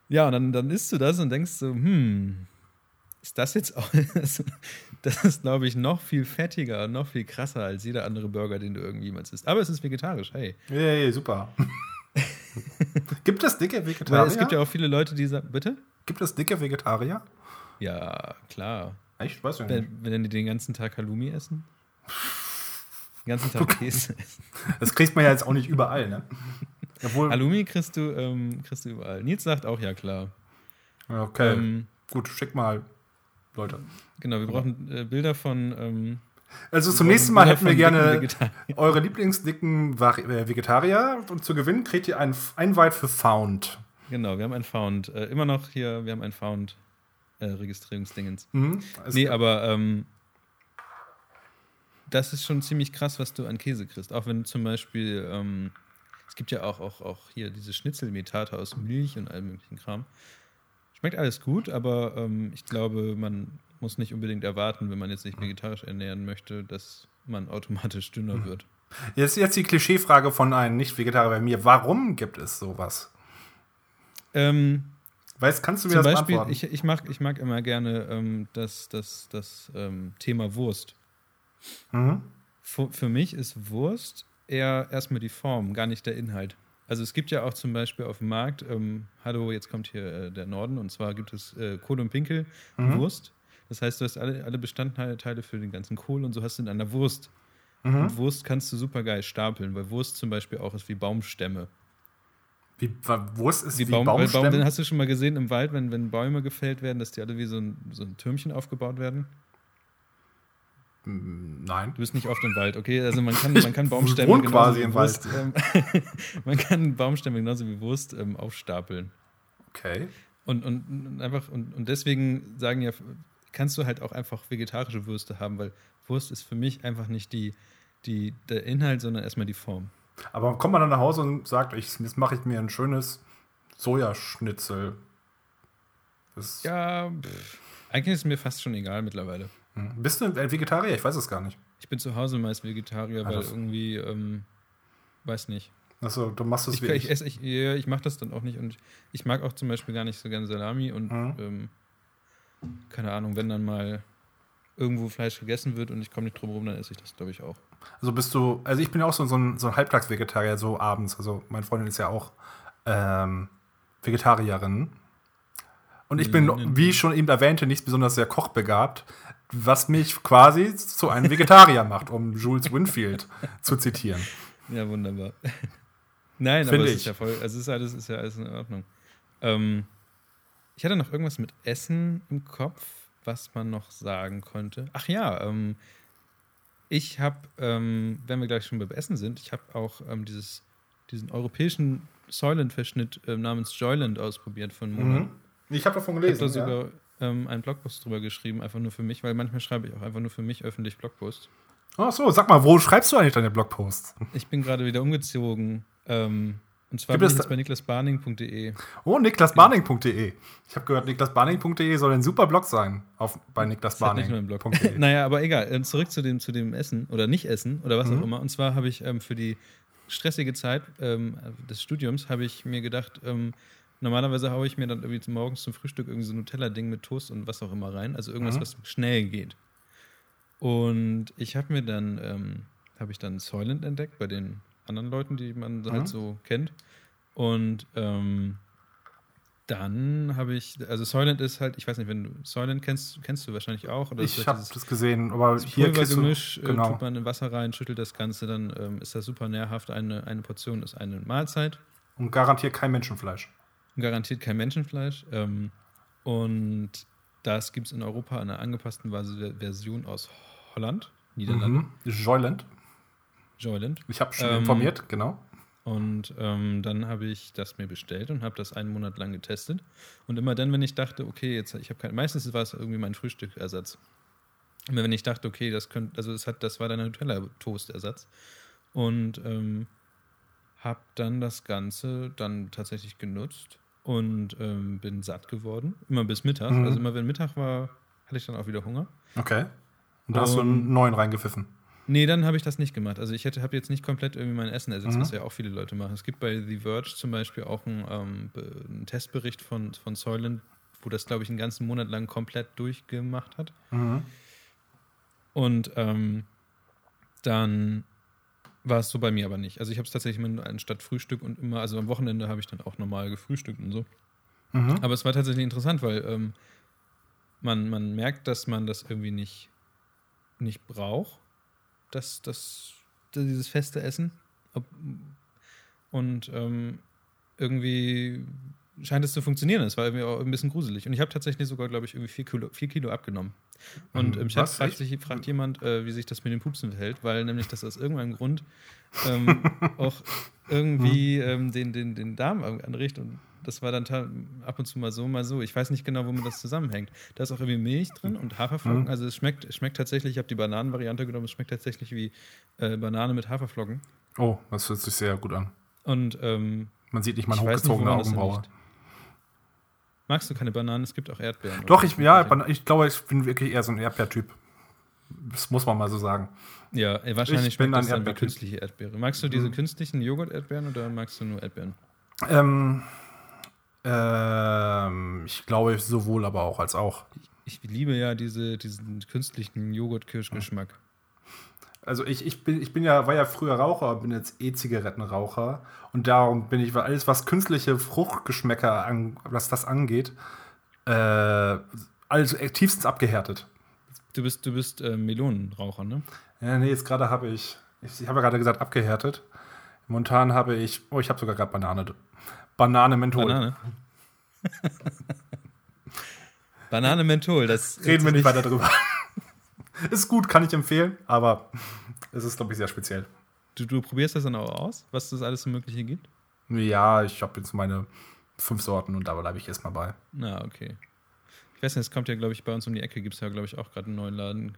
Speaker 2: ja, und dann, dann isst du das und denkst so, hm, ist das jetzt auch. [laughs] Das ist, glaube ich, noch viel fettiger und noch viel krasser als jeder andere Burger, den du irgendwie jemals isst. Aber es ist vegetarisch, hey.
Speaker 1: Ja, ja, super. [laughs] Gibt es dicke Vegetarier?
Speaker 2: Weil es gibt ja auch viele Leute, die sagen. Bitte?
Speaker 1: Gibt es dicke Vegetarier?
Speaker 2: Ja, klar.
Speaker 1: Echt? Weiß ich nicht.
Speaker 2: Wenn, wenn die den ganzen Tag Halloumi essen? Den ganzen Tag Käse essen.
Speaker 1: Das kriegt man ja jetzt auch nicht überall, ne? [laughs]
Speaker 2: Obwohl, Halloumi kriegst du, ähm, kriegst du überall. Nils sagt auch, ja klar.
Speaker 1: Okay. Ähm, Gut, schick mal, Leute.
Speaker 2: Genau, wir brauchen äh, Bilder von. Ähm,
Speaker 1: also zum nächsten Mal hätten wir gerne [laughs] eure Lieblingsdicken äh, Vegetarier und zu gewinnen kriegt ihr ein Einweit für Found.
Speaker 2: Genau, wir haben ein Found. Äh, immer noch hier, wir haben ein Found äh, Registrierungsdingens. Mhm, nee, aber ähm, das ist schon ziemlich krass, was du an Käse kriegst. Auch wenn zum Beispiel, ähm, es gibt ja auch, auch, auch hier diese Schnitzelmetate aus Milch und allem möglichen Kram. Schmeckt alles gut, aber ähm, ich glaube, man muss nicht unbedingt erwarten, wenn man jetzt nicht vegetarisch ernähren möchte, dass man automatisch dünner hm. wird.
Speaker 1: Jetzt, jetzt die Klischeefrage von einem Nicht-Vegetarier bei mir. Warum gibt es sowas?
Speaker 2: Ähm,
Speaker 1: weißt, kannst du mir
Speaker 2: zum
Speaker 1: das
Speaker 2: Beispiel? Ich, ich, mag, ich mag immer gerne ähm, das, das, das ähm, Thema Wurst. Mhm. Für, für mich ist Wurst eher erstmal die Form, gar nicht der Inhalt. Also es gibt ja auch zum Beispiel auf dem Markt, ähm, hallo, jetzt kommt hier äh, der Norden und zwar gibt es äh, Kohl und Pinkel mhm. Wurst. Das heißt, du hast alle, alle Bestandteile für den ganzen Kohl und so hast du in einer Wurst. Mhm. Und Wurst kannst du super geil stapeln, weil Wurst zum Beispiel auch ist wie Baumstämme.
Speaker 1: Wie, Wurst ist wie,
Speaker 2: wie Baum, Baumstämme? Baum, hast du schon mal gesehen im Wald, wenn, wenn Bäume gefällt werden, dass die alle wie so ein, so ein Türmchen aufgebaut werden?
Speaker 1: Nein.
Speaker 2: Du bist nicht oft im Wald, okay? Also man kann, man kann [laughs] Baumstämme
Speaker 1: genauso quasi im
Speaker 2: Wurst, ähm, [laughs] man kann Baumstämme genauso wie Wurst ähm, aufstapeln.
Speaker 1: Okay.
Speaker 2: Und, und, und einfach, und, und deswegen sagen ja, kannst du halt auch einfach vegetarische Würste haben, weil Wurst ist für mich einfach nicht die, die, der Inhalt, sondern erstmal die Form.
Speaker 1: Aber kommt man dann nach Hause und sagt, ich, jetzt mache ich mir ein schönes Sojaschnitzel.
Speaker 2: Das ja, pff, eigentlich ist es mir fast schon egal mittlerweile.
Speaker 1: Hm. Bist du ein Vegetarier? Ich weiß es gar nicht.
Speaker 2: Ich bin zu Hause meist Vegetarier, weil irgendwie, ähm, weiß nicht.
Speaker 1: Achso, du machst es
Speaker 2: ich, wie ich. Ich, esse, ich, ja, ich mache das dann auch nicht und ich mag auch zum Beispiel gar nicht so gerne Salami und mhm. ähm, keine Ahnung, wenn dann mal irgendwo Fleisch gegessen wird und ich komme nicht drum herum, dann esse ich das, glaube ich, auch.
Speaker 1: Also bist du, also ich bin ja auch so, so ein, so ein Halbtagsvegetarier, so abends. Also meine Freundin ist ja auch ähm, Vegetarierin. Und ich bin, wie ich schon eben erwähnte, nicht besonders sehr kochbegabt was mich quasi zu einem Vegetarier macht, um Jules Winfield zu zitieren.
Speaker 2: Ja, wunderbar. [laughs] Nein, Find aber es ist ja voll, also es ist alles, ist ja alles in Ordnung. Ähm, ich hatte noch irgendwas mit Essen im Kopf, was man noch sagen konnte. Ach ja, ähm, ich habe, ähm, wenn wir gleich schon beim Essen sind, ich habe auch ähm, dieses, diesen europäischen Soylent-Verschnitt äh, namens Joyland ausprobiert von Mona.
Speaker 1: Mhm. Ich habe davon gelesen.
Speaker 2: Ich habe da sogar ähm, einen Blogpost drüber geschrieben, einfach nur für mich, weil manchmal schreibe ich auch einfach nur für mich öffentlich Blogposts.
Speaker 1: Ach so, sag mal, wo schreibst du eigentlich deine Blogposts?
Speaker 2: Ich bin gerade wieder umgezogen. Ähm, und zwar bin ich jetzt bei niklasbarning.de.
Speaker 1: Oh, niklasbarning.de. Ich habe gehört, niklasbarning.de soll ein super Blog sein auf, bei niklasbarning.de. [laughs]
Speaker 2: naja, aber egal. Ähm, zurück zu dem, zu dem Essen oder Nicht-Essen oder was mhm. auch immer. Und zwar habe ich ähm, für die stressige Zeit ähm, des Studiums habe ich mir gedacht, ähm, Normalerweise haue ich mir dann irgendwie morgens zum Frühstück irgendwie so ein Nutella-Ding mit Toast und was auch immer rein. Also irgendwas, mhm. was schnell geht. Und ich habe mir dann, ähm, habe ich dann Soylent entdeckt bei den anderen Leuten, die man mhm. halt so kennt. Und ähm, dann habe ich, also Soylent ist halt, ich weiß nicht, wenn du Soylent kennst, kennst du wahrscheinlich auch. Oder
Speaker 1: ich habe das gesehen, aber hier
Speaker 2: Pulvergemisch, du, äh, genau. tut man in Wasser rein, schüttelt das Ganze, dann ähm, ist das super nährhaft. Eine, eine Portion ist eine Mahlzeit.
Speaker 1: Und garantiert kein Menschenfleisch
Speaker 2: garantiert kein Menschenfleisch. Ähm, und das gibt es in Europa in einer angepassten Version aus Holland, Niederlande. Mhm.
Speaker 1: Joyland.
Speaker 2: Joyland.
Speaker 1: Ich habe schon ähm, informiert, genau.
Speaker 2: Und ähm, dann habe ich das mir bestellt und habe das einen Monat lang getestet. Und immer dann, wenn ich dachte, okay, jetzt ich habe kein, meistens war es irgendwie mein Frühstückersatz. Immer wenn ich dachte, okay, das könnte, also es hat, das war dann ein Nutella-Toast-Ersatz. Und ähm, habe dann das Ganze dann tatsächlich genutzt und ähm, bin satt geworden. Immer bis Mittag. Mhm. Also immer wenn Mittag war, hatte ich dann auch wieder Hunger.
Speaker 1: Okay. Und da hast du einen neuen reingepfiffen.
Speaker 2: Nee, dann habe ich das nicht gemacht. Also ich habe jetzt nicht komplett irgendwie mein Essen ersetzt, mhm. was ja auch viele Leute machen. Es gibt bei The Verge zum Beispiel auch einen, ähm, einen Testbericht von, von Soylent wo das, glaube ich, einen ganzen Monat lang komplett durchgemacht hat.
Speaker 1: Mhm.
Speaker 2: Und ähm, dann war es so bei mir aber nicht. Also ich habe es tatsächlich immer anstatt Frühstück und immer, also am Wochenende habe ich dann auch normal gefrühstückt und so.
Speaker 1: Mhm.
Speaker 2: Aber es war tatsächlich interessant, weil ähm, man, man merkt, dass man das irgendwie nicht, nicht braucht, das, das, dieses feste Essen. Und ähm, irgendwie scheint es zu funktionieren. Es war irgendwie auch ein bisschen gruselig. Und ich habe tatsächlich sogar, glaube ich, irgendwie vier Kilo, vier Kilo abgenommen. Und
Speaker 1: Mhm.
Speaker 2: im Chat fragt, sich, fragt jemand, äh, wie sich das mit den Pupsen verhält, weil nämlich das aus irgendeinem Grund ähm, [laughs] auch irgendwie ähm, den, den, den Darm anregt. Und das war dann ab und zu mal so, mal so. Ich weiß nicht genau, womit das zusammenhängt. Da ist auch irgendwie Milch drin und Haferflocken.
Speaker 1: Mhm.
Speaker 2: Also es schmeckt, es schmeckt tatsächlich, ich habe die Bananenvariante genommen, es schmeckt tatsächlich wie äh, Banane mit Haferflocken.
Speaker 1: Oh, das hört sich sehr gut an.
Speaker 2: Und ähm,
Speaker 1: Man sieht nicht mal hochgezogene Augenbraue.
Speaker 2: Magst du keine Bananen? Es gibt auch Erdbeeren.
Speaker 1: Doch, ich, ja, ich glaube, ich bin wirklich eher so ein Erdbeertyp. Das muss man mal so sagen.
Speaker 2: Ja, wahrscheinlich
Speaker 1: Ich bin
Speaker 2: das dann wie künstliche Erdbeere. Magst du diese
Speaker 1: Mhm.
Speaker 2: künstlichen Joghurt-Erdbeeren oder magst du nur Erdbeeren?
Speaker 1: Ähm, ähm, ich glaube sowohl aber auch als auch.
Speaker 2: Ich liebe ja diese, diesen künstlichen Joghurt-Kirschgeschmack.
Speaker 1: Also ich, ich, bin, ich bin ja, war ja früher Raucher, bin jetzt E-Zigarettenraucher und darum bin ich, weil alles, was künstliche Fruchtgeschmäcker, an, was das angeht, äh, alles tiefstens abgehärtet.
Speaker 2: Du bist, du bist äh, Melonenraucher, ne?
Speaker 1: Ja, nee, jetzt gerade habe ich, ich, ich habe ja gerade gesagt abgehärtet. Momentan habe ich, oh, ich habe sogar gerade Banane. Banane Menthol.
Speaker 2: Banane. [laughs] Banane Menthol, das
Speaker 1: Reden wir nicht weiter drüber. [laughs] ist gut, kann ich empfehlen, aber [laughs] es ist, glaube ich, sehr speziell.
Speaker 2: Du, du probierst das dann auch aus, was das alles so Mögliche gibt?
Speaker 1: Ja, ich habe jetzt meine fünf Sorten und da bleibe ich erstmal bei.
Speaker 2: Na, okay. Ich weiß nicht, es kommt ja, glaube ich, bei uns um die Ecke gibt es ja, glaube ich, auch gerade einen neuen Laden.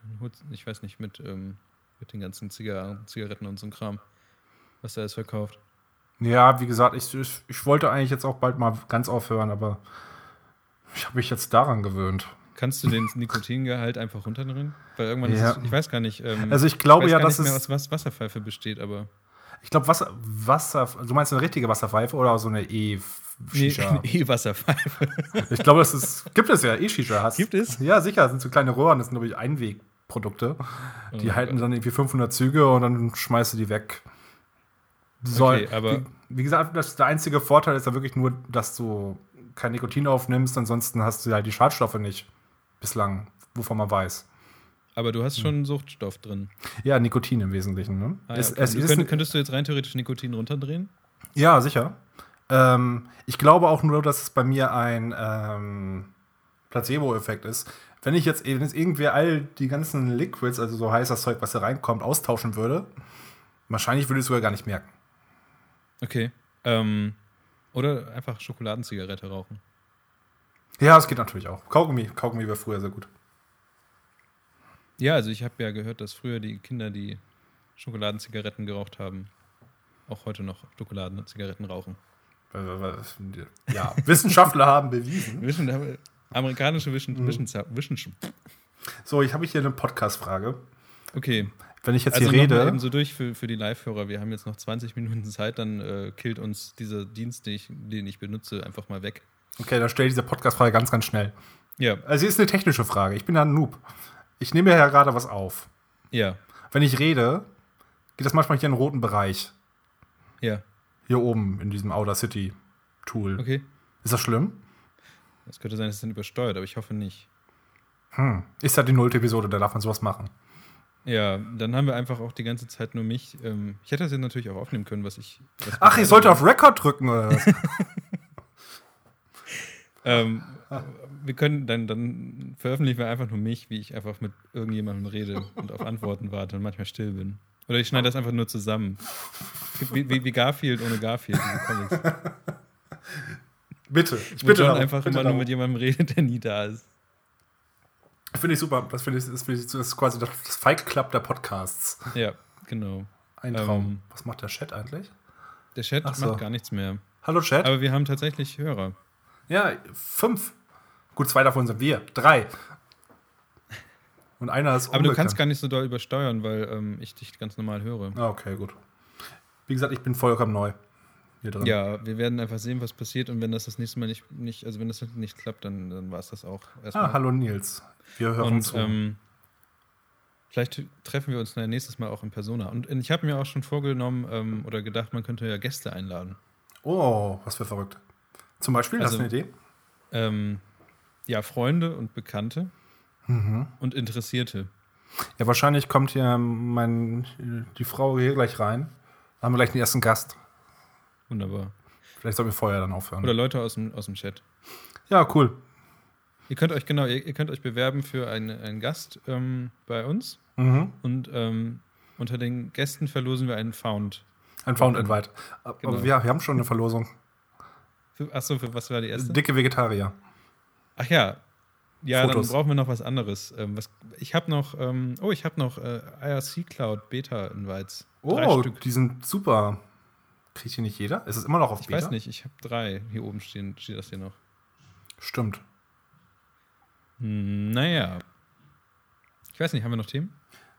Speaker 2: Ich weiß nicht, mit, ähm, mit den ganzen Ziga Zigaretten und so einem Kram, was da ist verkauft.
Speaker 1: Ja, wie gesagt, ich, ich, ich wollte eigentlich jetzt auch bald mal ganz aufhören, aber ich habe mich jetzt daran gewöhnt.
Speaker 2: Kannst du den Nikotingehalt einfach runterdrehen? Weil irgendwann
Speaker 1: Ja.
Speaker 2: ist es, ich weiß gar nicht. Ähm,
Speaker 1: Also ich glaube
Speaker 2: weiß
Speaker 1: ja, dass
Speaker 2: nicht mehr,
Speaker 1: es,
Speaker 2: aus was Wasserpfeife besteht, aber.
Speaker 1: ich glaube Wasser, Wasser, du meinst eine richtige Wasserpfeife oder so eine E-Shisha?
Speaker 2: Nee, [laughs] E-Wasserpfeife. [laughs]
Speaker 1: Ich glaube, das ist, gibt es ja, E-Shisha. hast-
Speaker 2: Gibt es?
Speaker 1: Ja, sicher, das sind so kleine Röhren, das sind, glaube ich, Einwegprodukte. Die
Speaker 2: Oh
Speaker 1: halten
Speaker 2: Gott.
Speaker 1: dann irgendwie 500 Züge und dann schmeißt du die weg. Soll,
Speaker 2: Okay, aber-
Speaker 1: wie, wie gesagt, das, der einzige Vorteil ist ja wirklich nur, dass du kein Nikotin aufnimmst, ansonsten hast du ja die Schadstoffe nicht. Bislang, wovon man weiß.
Speaker 2: Aber du hast schon Suchtstoff drin.
Speaker 1: Ja, Nikotin im Wesentlichen. Ne?
Speaker 2: Ah, ja,
Speaker 1: es,
Speaker 2: okay.
Speaker 1: es ist
Speaker 2: könnt, könntest du jetzt rein theoretisch Nikotin runterdrehen?
Speaker 1: ja, sicher. Ähm, ich glaube auch nur, dass es bei mir ein ähm, Placebo-Effekt ist. Wenn ich jetzt, wenn jetzt irgendwer all die ganzen Liquids, also so heißes Zeug, was da reinkommt, austauschen würde, wahrscheinlich würde ich es sogar gar nicht merken.
Speaker 2: Okay. Ähm, oder einfach Schokoladenzigarette rauchen.
Speaker 1: Ja, es geht natürlich auch. Kaugummi, Kaugummi wäre früher sehr gut.
Speaker 2: Ja, also ich habe ja gehört, dass früher die Kinder, die Schokoladenzigaretten geraucht haben, auch heute noch Schokoladenzigaretten rauchen.
Speaker 1: Ja, Wissenschaftler haben bewiesen. [laughs]
Speaker 2: Wischen, amerikanische Wischen,
Speaker 1: Mhm.
Speaker 2: Wischen, Wischen.
Speaker 1: So, ich habe hier eine Podcast-Frage.
Speaker 2: Okay.
Speaker 1: Wenn ich jetzt
Speaker 2: Also
Speaker 1: hier rede.
Speaker 2: eben so durch für, für die Live-Hörer. Wir haben jetzt noch 20 Minuten Zeit, dann äh, killt uns dieser Dienst, den ich, den ich benutze, einfach mal weg.
Speaker 1: Okay, dann stelle ich diese Podcast-Frage ganz, ganz schnell.
Speaker 2: Ja,
Speaker 1: Also, sie ist eine technische Frage. Ich bin ja ein Noob. Ich nehme ja gerade was auf.
Speaker 2: ja,
Speaker 1: Wenn ich rede, geht das manchmal hier in den roten Bereich.
Speaker 2: ja.
Speaker 1: Hier oben in diesem Audacity Tool.
Speaker 2: Okay.
Speaker 1: Ist das schlimm?
Speaker 2: Es könnte sein, dass es dann übersteuert, aber ich hoffe nicht.
Speaker 1: Hm. Ist ja die nullte Episode, da darf man sowas machen.
Speaker 2: Ja, dann haben wir einfach auch die ganze Zeit nur mich. Ähm, ich hätte das jetzt natürlich auch aufnehmen können, was ich. Was
Speaker 1: Ach, ich sollte auf Record drücken oder was? [laughs]
Speaker 2: Ähm, wir können dann, dann veröffentlichen wir einfach nur mich, wie ich einfach mit irgendjemandem rede und auf Antworten warte und manchmal still bin. Oder ich schneide das einfach nur zusammen. Wie, wie, wie Garfield ohne Garfield, diese Comics.
Speaker 1: bitte. Ich bitte
Speaker 2: John
Speaker 1: darum,
Speaker 2: einfach
Speaker 1: bitte
Speaker 2: immer nur
Speaker 1: darum.
Speaker 2: mit jemandem redet, der nie da ist.
Speaker 1: Finde ich super. Das finde ich, das finde ich, das ist quasi das, Fight Club der Podcasts.
Speaker 2: Ja, genau.
Speaker 1: Ein Traum.
Speaker 2: Ähm.
Speaker 1: Was macht der Chat eigentlich?
Speaker 2: Der Chat
Speaker 1: so.
Speaker 2: macht gar nichts mehr.
Speaker 1: Hallo Chat.
Speaker 2: Aber wir haben tatsächlich Hörer.
Speaker 1: Ja, fünf. Gut, zwei davon sind wir. Drei. Und einer ist
Speaker 2: Aber du kannst gar nicht so doll übersteuern, weil ähm, ich dich ganz normal höre.
Speaker 1: Ah, okay, gut. Wie gesagt, ich bin vollkommen neu. hier drin.
Speaker 2: Ja, wir werden einfach sehen, was passiert und wenn das das nächste Mal nicht, nicht also wenn das nicht klappt, dann, dann war es das auch erstmal.
Speaker 1: Ah, hallo Nils. Wir hören zu.
Speaker 2: ähm, vielleicht treffen wir uns dann nächstes Mal auch in Persona. Und ich habe mir auch schon vorgenommen ähm, oder gedacht, man könnte ja Gäste einladen.
Speaker 1: oh, was für verrückt. Zum Beispiel, hast du
Speaker 2: Also-
Speaker 1: eine Idee?
Speaker 2: Ähm, ja, Freunde und Bekannte
Speaker 1: Mhm.
Speaker 2: und Interessierte.
Speaker 1: Ja, wahrscheinlich kommt hier mein, die Frau hier gleich rein. Dann haben wir gleich den ersten Gast.
Speaker 2: Wunderbar.
Speaker 1: Vielleicht sollten wir vorher dann aufhören.
Speaker 2: Oder Leute aus dem, aus dem Chat.
Speaker 1: ja, cool.
Speaker 2: Ihr könnt euch genau, ihr, ihr könnt euch bewerben für einen, einen Gast ähm, bei uns
Speaker 1: Mhm.
Speaker 2: und ähm, unter den Gästen verlosen wir einen Found.
Speaker 1: Ein Found Invite. Aber
Speaker 2: Genau.
Speaker 1: wir, wir haben schon eine Verlosung.
Speaker 2: Achso, für was war die erste?
Speaker 1: Dicke Vegetarier.
Speaker 2: Ach ja. Ja,
Speaker 1: Fotos.
Speaker 2: dann brauchen wir noch was anderes. Ähm, was, ich habe noch, ähm, oh, ich habe noch äh, IRC Cloud Beta Invites.
Speaker 1: Oh, die sind super. Kriegt hier nicht jeder? Ist es immer noch auf
Speaker 2: Ich
Speaker 1: Beta?
Speaker 2: weiß nicht, ich habe drei. Hier oben stehen, steht das hier noch.
Speaker 1: Stimmt.
Speaker 2: Hm, naja. Ich weiß nicht, haben wir noch Themen?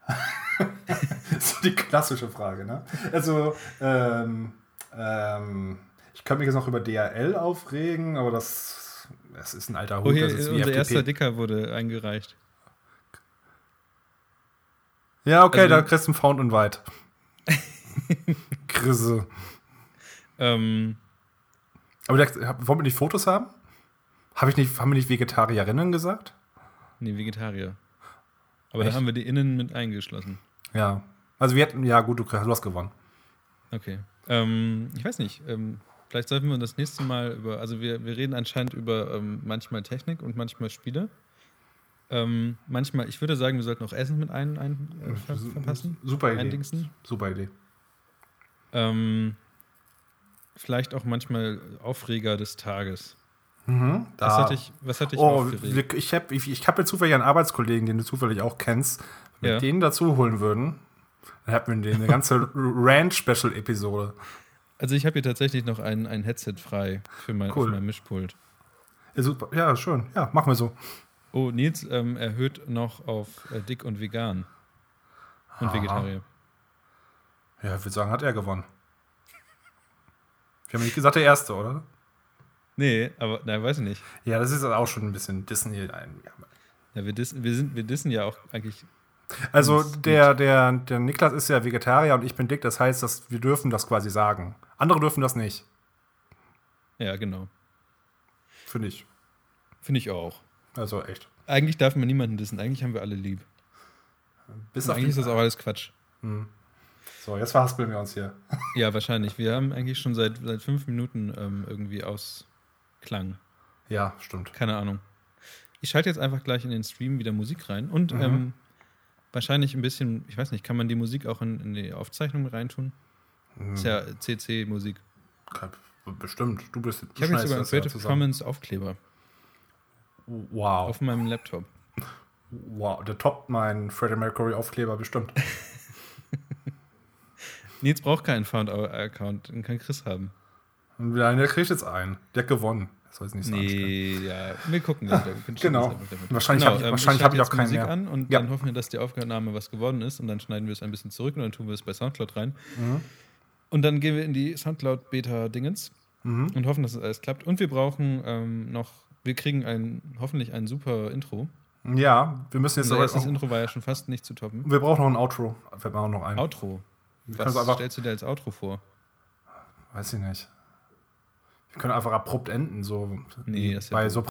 Speaker 2: [laughs]
Speaker 1: so die klassische Frage, ne? Also, ähm, ähm, ich kann mich jetzt noch über DRL aufregen, aber das, das ist ein alter Hut.
Speaker 2: Oh, hier, unser
Speaker 1: FDP.
Speaker 2: erster Dicker wurde eingereicht.
Speaker 1: Ja, okay,
Speaker 2: Also-
Speaker 1: da kriegst du einen Found Invite. [laughs] Grisse.
Speaker 2: Ähm,
Speaker 1: Aber der, wollen wir nicht Fotos haben? Hab ich nicht, haben wir nicht Vegetarierinnen gesagt?
Speaker 2: nee, Vegetarier. Aber
Speaker 1: Echt?
Speaker 2: da haben wir die innen mit eingeschlossen.
Speaker 1: Ja. Also wir hätten, ja gut, du, du hast gewonnen.
Speaker 2: Okay. Ähm, ich weiß nicht. Ähm, vielleicht sollten wir das nächste Mal über, also wir, wir reden anscheinend über ähm, manchmal Technik und manchmal Spiele. Ähm, manchmal, ich würde sagen, wir sollten auch Essen mit ein, ein äh, ver verpassen.
Speaker 1: Super Idee.
Speaker 2: Eindingsen.
Speaker 1: Super Idee.
Speaker 2: Ähm, vielleicht auch manchmal Aufreger des Tages.
Speaker 1: Mhm,
Speaker 2: Was
Speaker 1: da-
Speaker 2: hat dich, was hat dich
Speaker 1: Oh,
Speaker 2: aufgeregt?
Speaker 1: ich habe ich, ich hab jetzt zufällig einen Arbeitskollegen, den du zufällig auch kennst. Wenn wir
Speaker 2: Ja.
Speaker 1: den dazu holen würden, dann hätten wir eine ganze [laughs] Rant-Special-Episode.
Speaker 2: Also ich habe hier tatsächlich noch ein, ein Headset frei für mein,
Speaker 1: Cool.
Speaker 2: mein Mischpult.
Speaker 1: Ja, super. Ja, schön. Ja, machen wir so.
Speaker 2: Oh, Nils ähm, erhöht noch auf äh, dick und vegan. Und
Speaker 1: Aha.
Speaker 2: Vegetarier.
Speaker 1: Ja, ich würde sagen, hat er gewonnen. Wir haben nicht gesagt, der Erste, oder?
Speaker 2: Nee, aber nein, weiß ich nicht.
Speaker 1: Ja, das ist auch schon ein bisschen Disney. Ja.
Speaker 2: Ja, wir, dissen, wir, sind, wir dissen ja auch eigentlich.
Speaker 1: Also der, der, der Niklas ist ja Vegetarier und ich bin dick, das heißt, dass wir dürfen das quasi sagen. Andere dürfen das nicht,
Speaker 2: Ja, genau.
Speaker 1: finde ich.
Speaker 2: Finde ich auch.
Speaker 1: Also echt.
Speaker 2: Eigentlich darf man niemanden dissen. Eigentlich haben wir alle lieb.
Speaker 1: Bis
Speaker 2: Und
Speaker 1: auf
Speaker 2: eigentlich ist das auch alles Quatsch.
Speaker 1: so, jetzt verhaspeln wir uns hier. [laughs]
Speaker 2: Ja, wahrscheinlich. Wir haben eigentlich schon seit, seit fünf Minuten ähm, irgendwie Ausklang.
Speaker 1: Ja, stimmt.
Speaker 2: Keine Ahnung. Ich schalte jetzt einfach gleich in den Stream wieder Musik rein und
Speaker 1: Mhm.
Speaker 2: ähm, wahrscheinlich ein bisschen, ich weiß nicht, kann man die Musik auch in, in die Aufzeichnung reintun?
Speaker 1: Mhm.
Speaker 2: Ist ja CC-Musik.
Speaker 1: Bestimmt. Du bist.
Speaker 2: Ich habe jetzt sogar einen Creative Commons Aufkleber
Speaker 1: Wow.
Speaker 2: auf meinem Laptop.
Speaker 1: wow. Der toppt meinen Freddie Mercury Aufkleber bestimmt. [laughs]
Speaker 2: Nils braucht keinen Found-Account, den kann Chris haben.
Speaker 1: Nein, der kriegt jetzt einen. Der hat gewonnen. Das soll jetzt nicht so.
Speaker 2: Nee, ja, wir gucken dann. wir können
Speaker 1: Genau.
Speaker 2: das.
Speaker 1: Wahrscheinlich hab ich-
Speaker 2: ähm,
Speaker 1: wahrscheinlich
Speaker 2: schalte
Speaker 1: hab ich auch keinen
Speaker 2: Musik
Speaker 1: mehr.
Speaker 2: an und
Speaker 1: Ja.
Speaker 2: dann hoffen wir, dass die Aufnahme was geworden ist und dann schneiden wir es ein bisschen zurück und dann tun wir es bei Soundcloud rein.
Speaker 1: Mhm.
Speaker 2: Und dann gehen wir in die Soundcloud-Beta-Dingens
Speaker 1: Mhm.
Speaker 2: und hoffen, dass es alles klappt. Und wir brauchen ähm, noch, wir kriegen ein, hoffentlich ein super Intro.
Speaker 1: Ja, wir müssen jetzt aber auch,
Speaker 2: Intro war ja schon fast nicht zu toppen.
Speaker 1: Wir brauchen noch ein Outro. Wir brauchen noch ein.
Speaker 2: Outro. Was
Speaker 1: es
Speaker 2: stellst du dir als Outro vor?
Speaker 1: weiß ich nicht. Wir können einfach abrupt enden, so
Speaker 2: Nee, das
Speaker 1: bei so